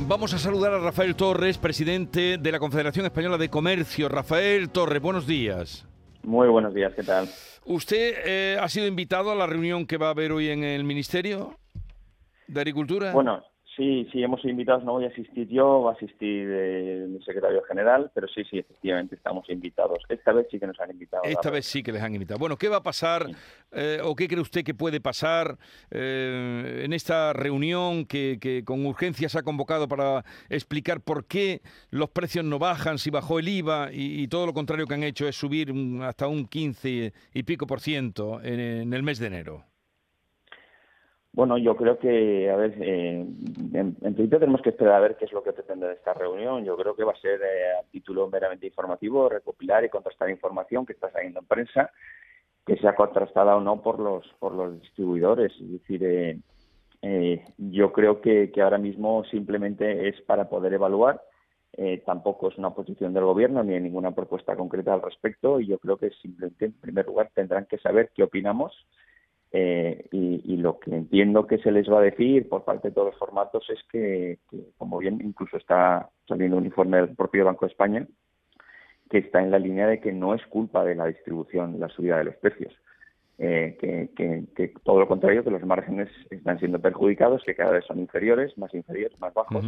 Vamos a saludar a Rafael Torres, presidente de la Confederación Española de Comercio. Rafael Torres, buenos días. Muy buenos días, ¿qué tal? ¿Usted eh, ha sido invitado a la reunión que va a haber hoy en el Ministerio de Agricultura? Bueno, Sí, sí, hemos sido invitados, no voy a asistir yo, va a asistir eh, el secretario general, pero sí, sí, efectivamente estamos invitados. Esta vez sí que nos han invitado. Esta vez sí que les han invitado. Bueno, ¿qué va a pasar eh, o qué cree usted que puede pasar eh, en esta reunión que, que, con urgencia se ha convocado para explicar por qué los precios no bajan, si bajó el IVA y, todo lo contrario que han hecho es subir hasta un 15 y pico por ciento en el mes de enero? Bueno, yo creo que, a ver, eh, en, principio tenemos que esperar a ver qué es lo que pretende de esta reunión. Yo creo que va a ser eh, a título meramente informativo, recopilar y contrastar información que está saliendo en prensa, que sea contrastada o no por los por los distribuidores. Es decir, eh, eh yo creo que, ahora mismo simplemente es para poder evaluar. tampoco es una posición del gobierno ni hay ninguna propuesta concreta al respecto y yo creo que simplemente, en primer lugar, tendrán que saber qué opinamos eh, y, lo que entiendo que se les va a decir por parte de todos los formatos es que, como bien incluso está saliendo un informe del propio Banco de España, que está en la línea de que no es culpa de la distribución la subida de los precios. Eh, que, todo lo contrario, que los márgenes están siendo perjudicados, que cada vez son inferiores, más inferiores, más bajos,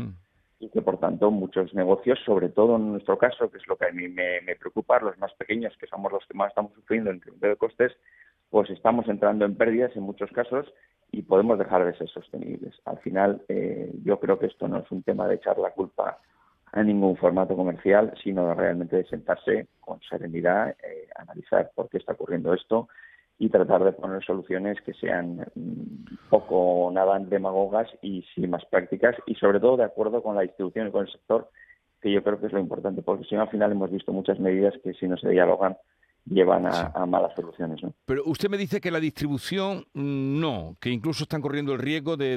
y que por tanto muchos negocios, sobre todo en nuestro caso, que es lo que a mí me, me preocupa, los más pequeños, que somos los que más estamos sufriendo en el de costes, pues estamos entrando en pérdidas en muchos casos y podemos dejar de ser sostenibles. Al final, eh, yo creo que esto no es un tema de echar la culpa a ningún formato comercial, sino realmente de sentarse con serenidad, eh, analizar por qué está ocurriendo esto y tratar de poner soluciones que sean mm, poco nada demagogas y sí más prácticas y sobre todo de acuerdo con la distribución y con el sector, que yo creo que es lo importante, porque si no al final hemos visto muchas medidas que si no se dialogan llevan a, malas soluciones. ¿no? Pero usted me dice que la distribución mm, no, que incluso están corriendo el riesgo de,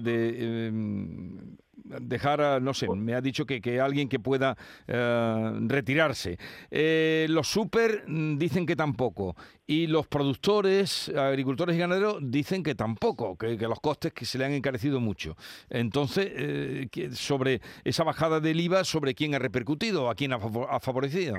em, dejar, a, no sé, me ha dicho que, que alguien que pueda eh, retirarse. Eh, los super mm, dicen que tampoco. Y los productores, agricultores y ganaderos dicen que tampoco, que, los costes que se le han encarecido mucho. Entonces, eh, sobre esa bajada del IVA, ¿sobre quién ha repercutido? ¿A quién ha favorecido?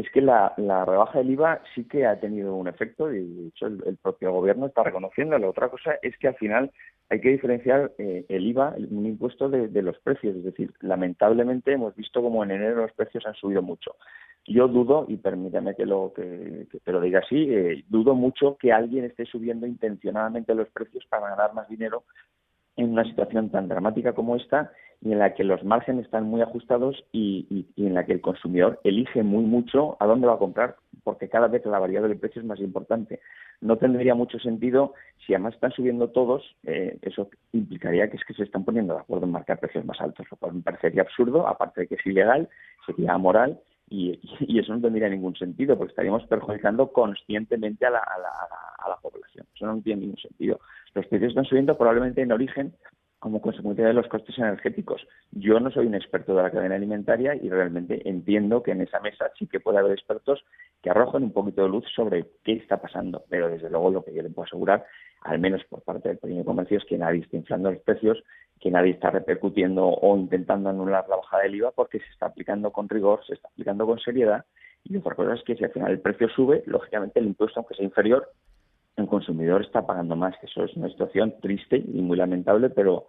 Es que la, rebaja del IVA sí que ha tenido un efecto y de hecho el, propio gobierno está reconociendo. La otra cosa es que al final hay que diferenciar eh, el IVA, un impuesto de, los precios. Es decir, lamentablemente hemos visto como en enero los precios han subido mucho. Yo dudo, y permítame que lo, que, te lo diga así, eh, dudo mucho que alguien esté subiendo intencionadamente los precios para ganar más dinero en una situación tan dramática como esta y en la que los márgenes están muy ajustados y, en la que el consumidor elige muy mucho a dónde va a comprar, porque cada vez la variable del precio es más importante. No tendría mucho sentido, si además están subiendo todos, eh, eso implicaría que es que se están poniendo de acuerdo en marcar precios más altos, lo cual me parecería absurdo, aparte de que es ilegal, sería amoral y, eso no tendría ningún sentido, porque estaríamos perjudicando conscientemente a la, a la, a la población. Eso no tiene ningún sentido. Los precios están subiendo probablemente en origen como consecuencia de los costes energéticos. Yo no soy un experto de la cadena alimentaria y realmente entiendo que en esa mesa sí que puede haber expertos que arrojen un poquito de luz sobre qué está pasando, pero desde luego lo que yo le puedo asegurar, al menos por parte del pequeño comercio, es que nadie está inflando los precios, que nadie está repercutiendo o intentando anular la bajada del IVA porque se está aplicando con rigor, se está aplicando con seriedad y otra cosa es que si al final el precio sube, lógicamente el impuesto, aunque sea inferior, el consumidor está pagando más, que eso es una situación triste y muy lamentable, pero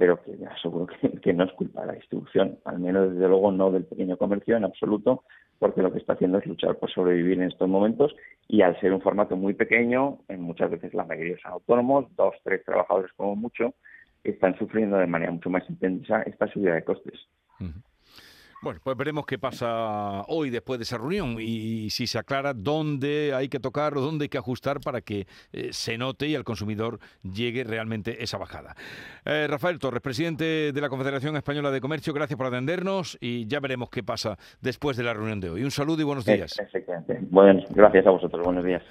pero que aseguro que, no es culpa de la distribución, al menos desde luego no del pequeño comercio en absoluto, porque lo que está haciendo es luchar por sobrevivir en estos momentos y al ser un formato muy pequeño, en muchas veces la mayoría son autónomos, dos, tres trabajadores como mucho, están sufriendo de manera mucho más intensa esta subida de costes. Bueno, pues veremos qué pasa hoy después de esa reunión y, si se aclara dónde hay que tocar o dónde hay que ajustar para que eh, se note y al consumidor llegue realmente esa bajada. Eh, Rafael Torres, presidente de la Confederación Española de Comercio, gracias por atendernos y ya veremos qué pasa después de la reunión de hoy. Un saludo y buenos días. Bueno, gracias a vosotros. Buenos días.